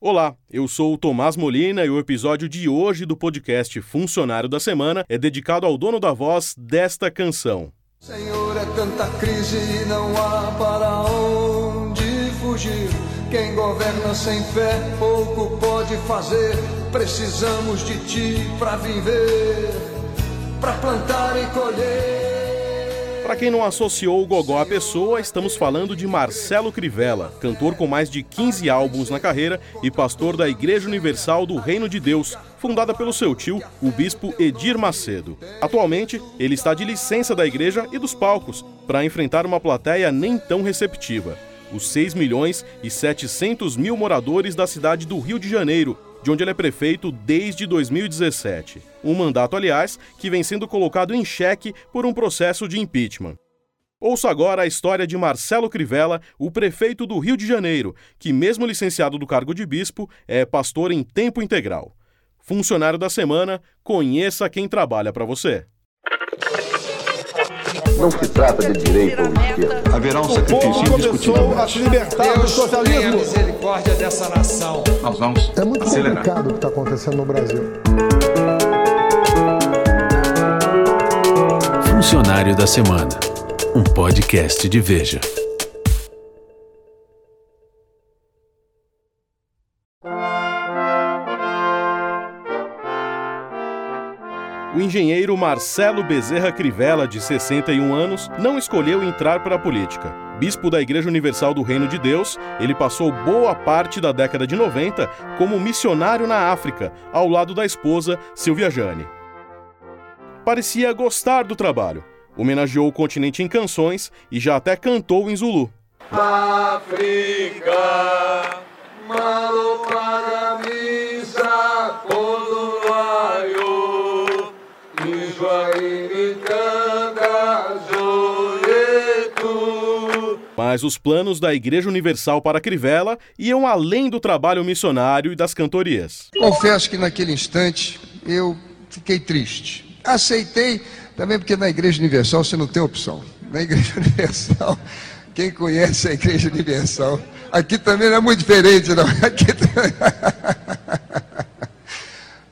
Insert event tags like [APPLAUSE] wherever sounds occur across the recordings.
Olá, eu sou o Tomás Molina e o episódio de hoje do podcast Funcionário da Semana é dedicado ao dono da voz desta canção. Senhor, é tanta crise e não há para onde fugir. Quem governa sem fé pouco pode fazer. Precisamos de ti para viver, para plantar e colher. Para quem não associou o Gogó à pessoa, estamos falando de Marcelo Crivella, cantor com mais de 15 álbuns na carreira e pastor da Igreja Universal do Reino de Deus, fundada pelo seu tio, o bispo Edir Macedo. Atualmente, ele está de licença da igreja e dos palcos para enfrentar uma plateia nem tão receptiva. Os 6 milhões e 700 mil moradores da cidade do Rio de Janeiro, de onde ele é prefeito desde 2017. Um mandato, aliás, que vem sendo colocado em xeque por um processo de impeachment. Ouça agora a história de Marcelo Crivella, o prefeito do Rio de Janeiro, que, mesmo licenciado do cargo de bispo, é pastor em tempo integral. Funcionário da semana, conheça quem trabalha para você. Não se trata de direita ou esquerda. Haverá um sacrifício indiscutível. a se libertar do socialismo. misericórdia dessa nação. Nós vamos É muito acelerar. complicado o que está acontecendo no Brasil. Funcionário da Semana, um podcast de Veja. O engenheiro Marcelo Bezerra Crivella, de 61 anos, não escolheu entrar para a política. Bispo da Igreja Universal do Reino de Deus, ele passou boa parte da década de 90 como missionário na África, ao lado da esposa Silvia Jane. Parecia gostar do trabalho. Homenageou o continente em canções e já até cantou em Zulu. África, kodulayo, Mas os planos da Igreja Universal para Crivella iam além do trabalho missionário e das cantorias. Confesso que naquele instante eu fiquei triste. Aceitei também porque na Igreja Universal você não tem opção. Na Igreja [LAUGHS] Universal, quem conhece a Igreja Universal, aqui também não é muito diferente, não. [LAUGHS] Aqui também...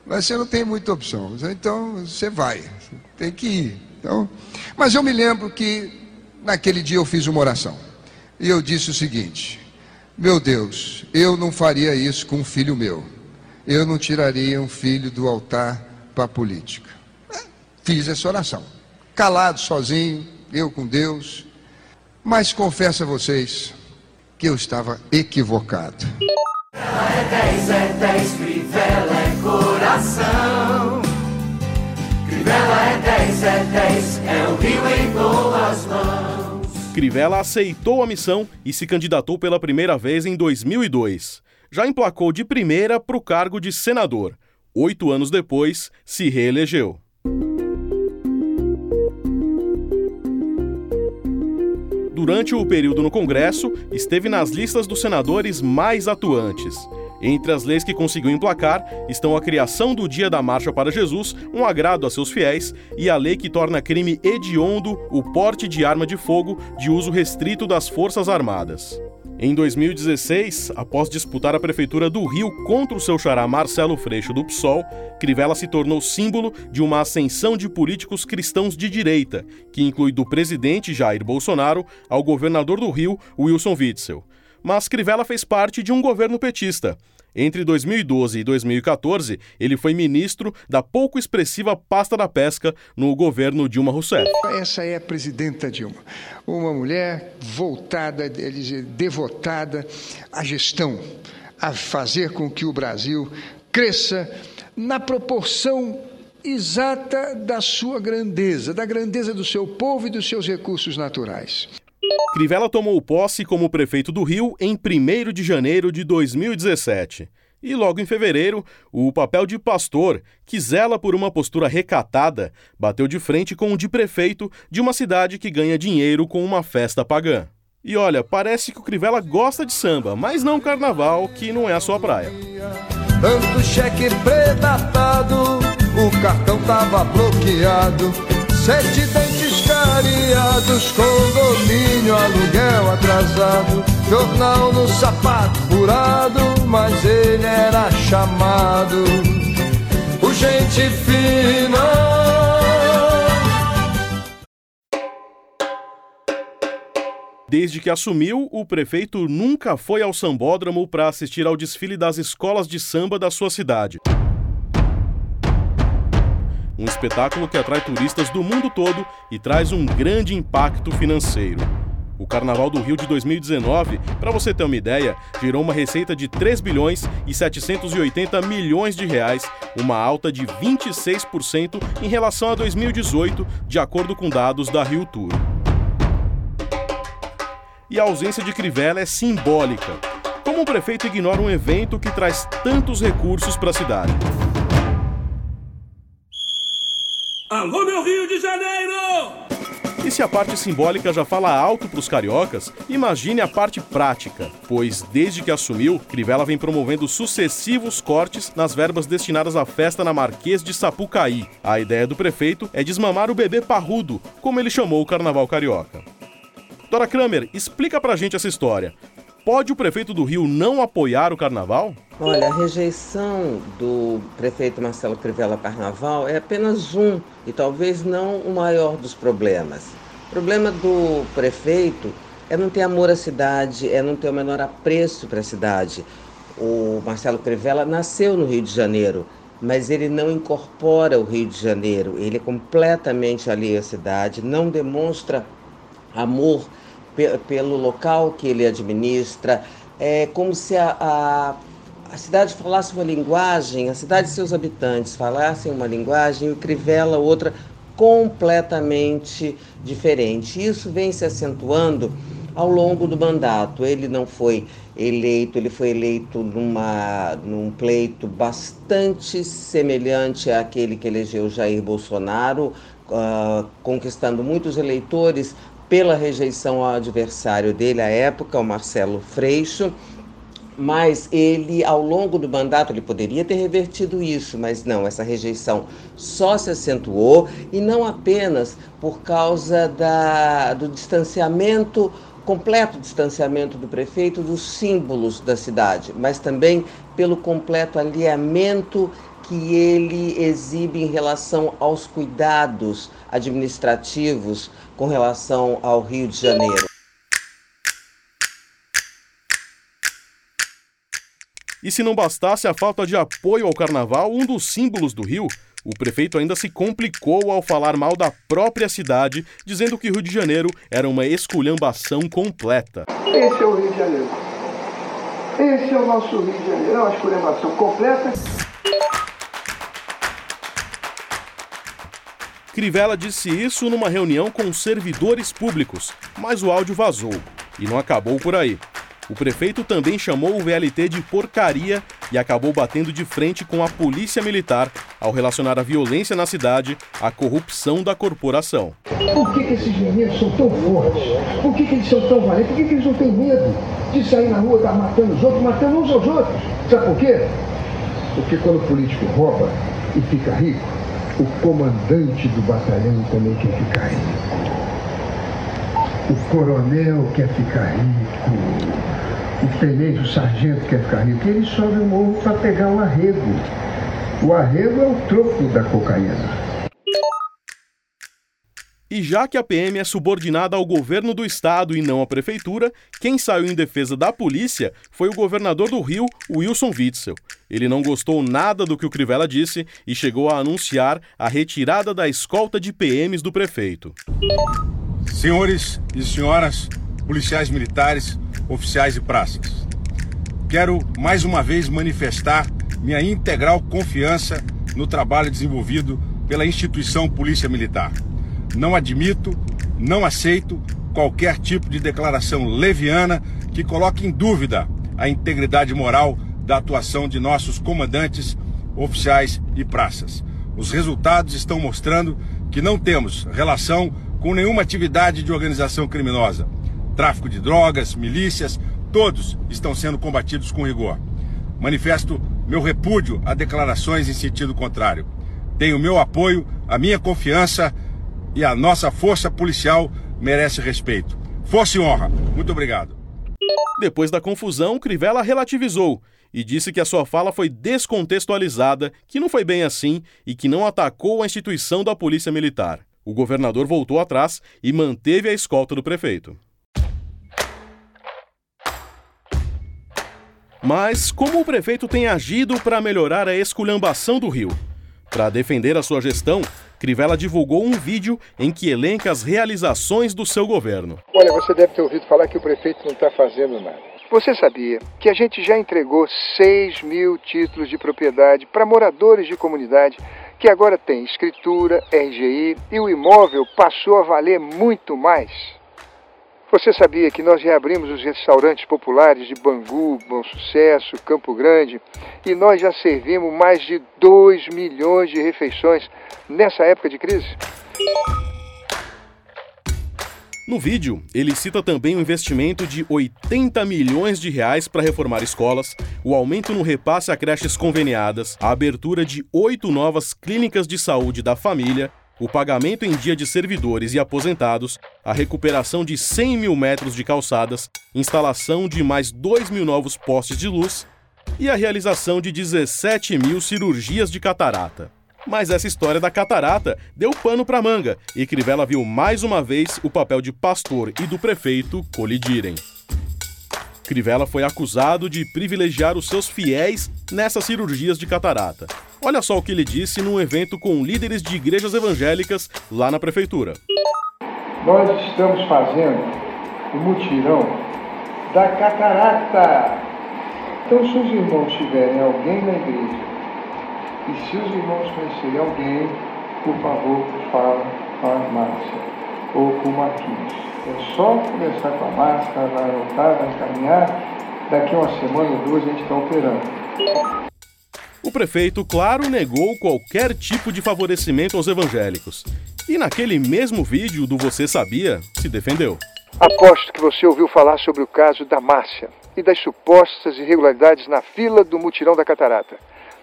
Mas você não tem muita opção. Então você vai, tem que ir. Então, mas eu me lembro que naquele dia eu fiz uma oração. E eu disse o seguinte: Meu Deus, eu não faria isso com um filho meu. Eu não tiraria um filho do altar para a política. Fiz essa oração. Calado, sozinho, eu com Deus. Mas confesso a vocês que eu estava equivocado. Crivella aceitou a missão e se candidatou pela primeira vez em 2002. Já emplacou de primeira para o cargo de senador. Oito anos depois, se reelegeu. Durante o período no Congresso, esteve nas listas dos senadores mais atuantes. Entre as leis que conseguiu emplacar estão a criação do Dia da Marcha para Jesus, um agrado a seus fiéis, e a lei que torna crime hediondo o porte de arma de fogo de uso restrito das Forças Armadas. Em 2016, após disputar a prefeitura do Rio contra o seu xará Marcelo Freixo do PSOL, Crivella se tornou símbolo de uma ascensão de políticos cristãos de direita, que inclui do presidente Jair Bolsonaro ao governador do Rio, Wilson Witzel. Mas Crivella fez parte de um governo petista. Entre 2012 e 2014, ele foi ministro da pouco expressiva pasta da pesca no governo Dilma Rousseff. Essa é a presidenta Dilma, uma mulher voltada, devotada à gestão, a fazer com que o Brasil cresça na proporção exata da sua grandeza, da grandeza do seu povo e dos seus recursos naturais. Crivella tomou posse como prefeito do Rio em 1 de janeiro de 2017. E logo em fevereiro, o papel de pastor, que zela por uma postura recatada, bateu de frente com o de prefeito de uma cidade que ganha dinheiro com uma festa pagã. E olha, parece que o Crivella gosta de samba, mas não carnaval, que não é a sua praia. Tanto cheque predatado, o cartão tava bloqueado. Sete dentes cariados, condomínio, aluguel atrasado. Jornal no sapato furado, mas ele era chamado por gente fina. Desde que assumiu, o prefeito nunca foi ao sambódromo para assistir ao desfile das escolas de samba da sua cidade. Um espetáculo que atrai turistas do mundo todo e traz um grande impacto financeiro. O Carnaval do Rio de 2019, para você ter uma ideia, gerou uma receita de 3 bilhões e 780 milhões de reais, uma alta de 26% em relação a 2018, de acordo com dados da Rio Tour e a ausência de Crivella é simbólica. Como o prefeito ignora um evento que traz tantos recursos para a cidade? Alô, meu Rio de Janeiro! E se a parte simbólica já fala alto para os cariocas, imagine a parte prática, pois desde que assumiu, Crivella vem promovendo sucessivos cortes nas verbas destinadas à festa na Marquês de Sapucaí. A ideia do prefeito é desmamar o bebê parrudo, como ele chamou o carnaval carioca. Dora Kramer, explica pra gente essa história. Pode o prefeito do Rio não apoiar o carnaval? Olha, a rejeição do prefeito Marcelo Crivella Carnaval é apenas um e talvez não o maior dos problemas. O problema do prefeito é não ter amor à cidade, é não ter o menor apreço para a cidade. O Marcelo Crivella nasceu no Rio de Janeiro, mas ele não incorpora o Rio de Janeiro. Ele é completamente alheio à cidade, não demonstra amor pe pelo local que ele administra. É como se a, a, a, cidade falasse uma linguagem, a cidade e seus habitantes falassem uma linguagem e o Crivella outra completamente diferente. Isso vem se acentuando ao longo do mandato. Ele não foi eleito, ele foi eleito numa, num pleito bastante semelhante àquele que elegeu Jair Bolsonaro, uh, conquistando muitos eleitores pela rejeição ao adversário dele à época, o Marcelo Freixo, mas ele, ao longo do mandato, ele poderia ter revertido isso, mas não, essa rejeição só se acentuou e não apenas por causa da, do distanciamento, completo distanciamento do prefeito dos símbolos da cidade, mas também pelo completo alinhamento que ele exibe em relação aos cuidados administrativos com relação ao Rio de Janeiro. E se não bastasse a falta de apoio ao carnaval, um dos símbolos do Rio, o prefeito ainda se complicou ao falar mal da própria cidade, dizendo que o Rio de Janeiro era uma esculhambação completa. Esse é o Rio de Janeiro. Esse é o nosso Rio de Janeiro. É uma esculhambação completa. Crivella disse isso numa reunião com servidores públicos, mas o áudio vazou. E não acabou por aí. O prefeito também chamou o VLT de porcaria e acabou batendo de frente com a polícia militar ao relacionar a violência na cidade à corrupção da corporação. Por que, que esses meninos são tão fortes? Por que, que eles são tão valentes? Por que, que eles não têm medo de sair na rua, estar tá matando os outros, matando uns aos outros? Sabe por quê? Porque quando o político rouba e fica rico, o comandante do batalhão também quer ficar rico. O coronel quer ficar rico. O tenente, o sargento quer ficar rico. E ele sobe o morro para pegar o arrego. O arrego é o troco da cocaína. E já que a PM é subordinada ao governo do estado e não à prefeitura, quem saiu em defesa da polícia foi o governador do Rio, Wilson Witzel. Ele não gostou nada do que o Crivella disse e chegou a anunciar a retirada da escolta de PMs do prefeito. Senhores e senhoras, policiais militares, oficiais e praças, quero mais uma vez manifestar minha integral confiança no trabalho desenvolvido pela instituição Polícia Militar. Não admito, não aceito qualquer tipo de declaração leviana que coloque em dúvida a integridade moral da atuação de nossos comandantes, oficiais e praças. Os resultados estão mostrando que não temos relação com nenhuma atividade de organização criminosa. Tráfico de drogas, milícias, todos estão sendo combatidos com rigor. Manifesto meu repúdio a declarações em sentido contrário. Tenho meu apoio, a minha confiança e a nossa força policial merece respeito. Força e honra. Muito obrigado. Depois da confusão, Crivella relativizou e disse que a sua fala foi descontextualizada, que não foi bem assim e que não atacou a instituição da Polícia Militar. O governador voltou atrás e manteve a escolta do prefeito. Mas como o prefeito tem agido para melhorar a esculhambação do Rio? Para defender a sua gestão, Crivella divulgou um vídeo em que elenca as realizações do seu governo. Olha, você deve ter ouvido falar que o prefeito não está fazendo nada. Você sabia que a gente já entregou 6 mil títulos de propriedade para moradores de comunidade que agora tem escritura, RGI e o imóvel passou a valer muito mais? Você sabia que nós reabrimos os restaurantes populares de Bangu, Bom Sucesso, Campo Grande e nós já servimos mais de 2 milhões de refeições nessa época de crise? No vídeo, ele cita também o investimento de 80 milhões de reais para reformar escolas, o aumento no repasse a creches conveniadas, a abertura de oito novas clínicas de saúde da família o pagamento em dia de servidores e aposentados, a recuperação de 100 mil metros de calçadas, instalação de mais 2 mil novos postes de luz e a realização de 17 mil cirurgias de catarata. Mas essa história da catarata deu pano para manga e Crivella viu mais uma vez o papel de pastor e do prefeito colidirem. Crivella foi acusado de privilegiar os seus fiéis nessas cirurgias de catarata. Olha só o que ele disse num evento com líderes de igrejas evangélicas lá na prefeitura. Nós estamos fazendo o mutirão da catarata. Então, se os irmãos tiverem alguém na igreja e se os irmãos conhecerem alguém, por favor, fala com a Márcia ou com o Marquinhos. É só começar com a máscara, vai anotar, vai encaminhar. Daqui a uma semana ou duas a gente está operando. O prefeito, claro, negou qualquer tipo de favorecimento aos evangélicos. E naquele mesmo vídeo do Você Sabia, se defendeu. Aposto que você ouviu falar sobre o caso da Márcia e das supostas irregularidades na fila do mutirão da catarata.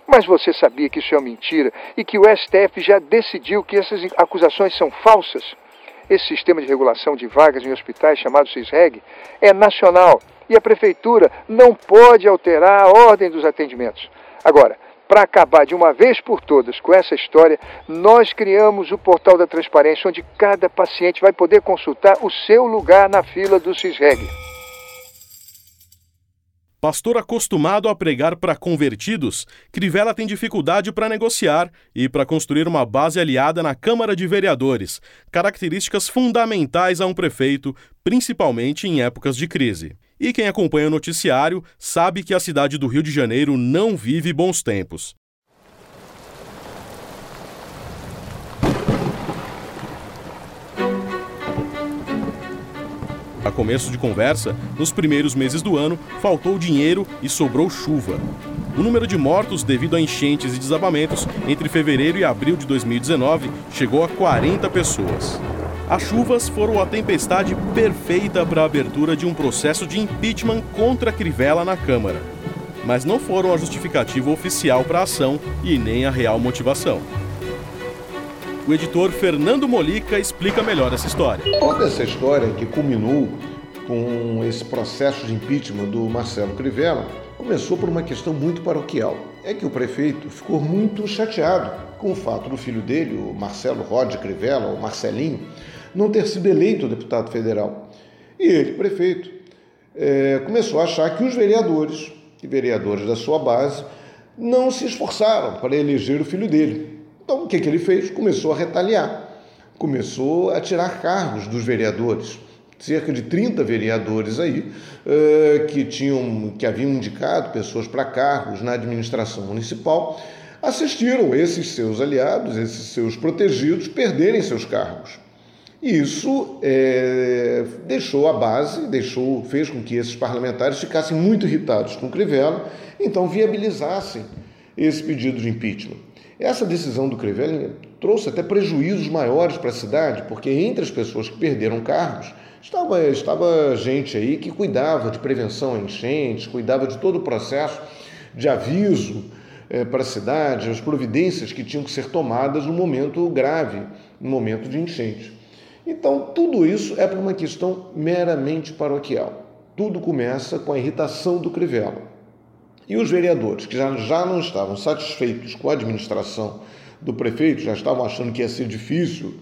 Mas você sabia que isso é mentira e que o STF já decidiu que essas acusações são falsas? Esse sistema de regulação de vagas em hospitais, chamado CISREG, é nacional e a prefeitura não pode alterar a ordem dos atendimentos. Agora, para acabar de uma vez por todas com essa história, nós criamos o portal da transparência, onde cada paciente vai poder consultar o seu lugar na fila do CISREG. Pastor acostumado a pregar para convertidos, Crivella tem dificuldade para negociar e para construir uma base aliada na Câmara de Vereadores, características fundamentais a um prefeito, principalmente em épocas de crise. E quem acompanha o noticiário sabe que a cidade do Rio de Janeiro não vive bons tempos. A começo de conversa, nos primeiros meses do ano, faltou dinheiro e sobrou chuva. O número de mortos devido a enchentes e desabamentos entre fevereiro e abril de 2019 chegou a 40 pessoas. As chuvas foram a tempestade perfeita para a abertura de um processo de impeachment contra Crivella na Câmara. Mas não foram a justificativa oficial para a ação e nem a real motivação. O editor Fernando Molica explica melhor essa história. Toda essa história que culminou com esse processo de impeachment do Marcelo Crivella começou por uma questão muito paroquial. É que o prefeito ficou muito chateado com o fato do filho dele, o Marcelo Rod Crivella, o Marcelinho, não ter sido eleito deputado federal. E ele, prefeito, é, começou a achar que os vereadores e vereadores da sua base não se esforçaram para eleger o filho dele. Então, o que, que ele fez? Começou a retaliar, começou a tirar cargos dos vereadores. Cerca de 30 vereadores aí uh, que tinham, que haviam indicado pessoas para cargos na administração municipal, assistiram esses seus aliados, esses seus protegidos, perderem seus cargos. E isso é, deixou a base, deixou, fez com que esses parlamentares ficassem muito irritados com Crivella, então viabilizassem esse pedido de impeachment. Essa decisão do Crivella trouxe até prejuízos maiores para a cidade, porque entre as pessoas que perderam cargos estava, estava gente aí que cuidava de prevenção a enchentes, cuidava de todo o processo de aviso é, para a cidade, as providências que tinham que ser tomadas no momento grave, no momento de enchente. Então, tudo isso é para uma questão meramente paroquial. Tudo começa com a irritação do Crivella. E os vereadores, que já, já não estavam satisfeitos com a administração do prefeito, já estavam achando que ia ser difícil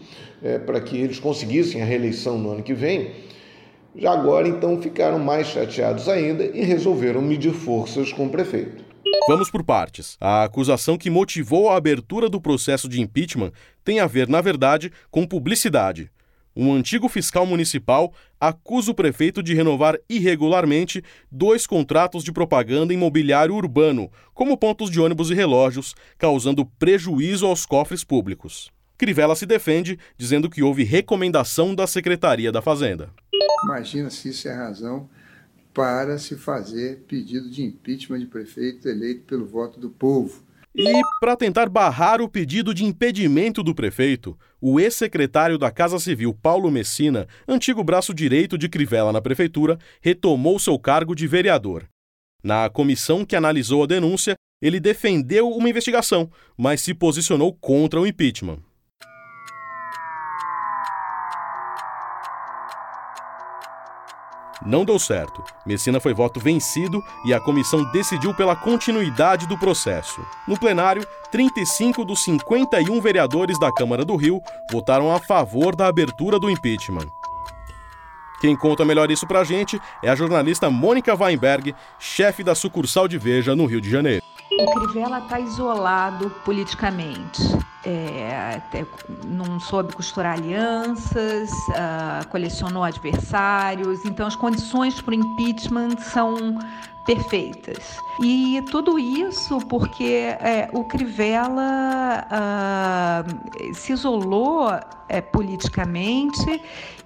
é, para que eles conseguissem a reeleição no ano que vem, já agora então ficaram mais chateados ainda e resolveram medir forças com o prefeito. Vamos por partes. A acusação que motivou a abertura do processo de impeachment tem a ver, na verdade, com publicidade. Um antigo fiscal municipal acusa o prefeito de renovar irregularmente dois contratos de propaganda imobiliário urbano, como pontos de ônibus e relógios, causando prejuízo aos cofres públicos. Crivella se defende, dizendo que houve recomendação da Secretaria da Fazenda. Imagina se isso é razão para se fazer pedido de impeachment de prefeito eleito pelo voto do povo. E, para tentar barrar o pedido de impedimento do prefeito, o ex-secretário da Casa Civil, Paulo Messina, antigo braço direito de Crivella na prefeitura, retomou seu cargo de vereador. Na comissão que analisou a denúncia, ele defendeu uma investigação, mas se posicionou contra o impeachment. Não deu certo. Messina foi voto vencido e a comissão decidiu pela continuidade do processo. No plenário, 35 dos 51 vereadores da Câmara do Rio votaram a favor da abertura do impeachment. Quem conta melhor isso pra gente é a jornalista Mônica Weinberg, chefe da sucursal de Veja no Rio de Janeiro. O Crivella está isolado politicamente. É, não soube costurar alianças, uh, colecionou adversários, então as condições para o impeachment são perfeitas. E tudo isso porque é, o Crivella uh, se isolou é, politicamente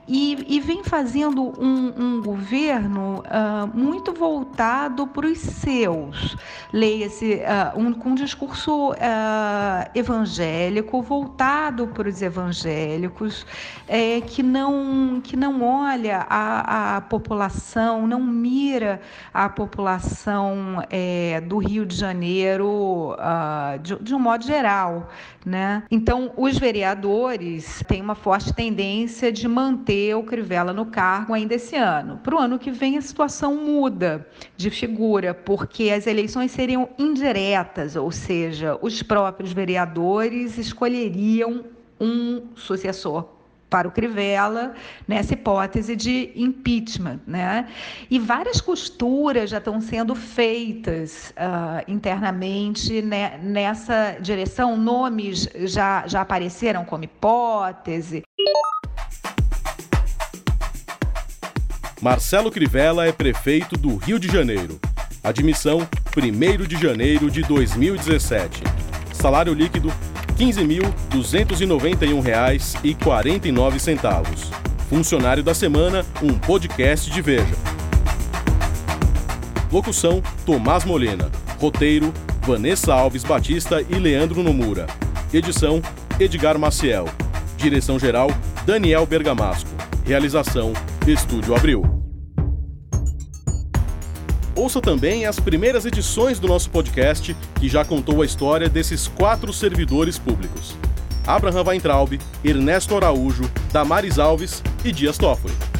e, e, vem fazendo um, um governo uh, muito voltado para os seus. Leia-se uh, um, com um discurso evangélico, voltado para os evangélicos, é, que, não, que não olha a, a população, não mira a população é, do Rio de Janeiro de, de um modo geral. Né? Então, os vereadores têm uma forte tendência de manter o Crivella no cargo ainda esse ano. Para o ano que vem, a situação muda de figura, porque as eleições seriam indiretas, ou seja, os próprios vereadores escolheriam um sucessor para o Crivella nessa hipótese de impeachment, né? E várias costuras já estão sendo feitas uh, internamente né, nessa direção. Nomes já, já apareceram como hipótese. Marcelo Crivella é prefeito do Rio de Janeiro. Admissão 1 de janeiro de 2017. Salário líquido R$ 15.291,49. Funcionário da Semana, um podcast de Veja. Locução: Tomás Molina. Roteiro: Vanessa Alves Batista e Leandro Nomura. Edição: Edgar Maciel. Direção-geral: Daniel Bergamasco. Realização: Estúdio Abril. Ouça também as primeiras edições do nosso podcast, que já contou a história desses quatro servidores públicos: Abraham Weintraub, Ernesto Araújo, Damares Alves e Dias Toffoli.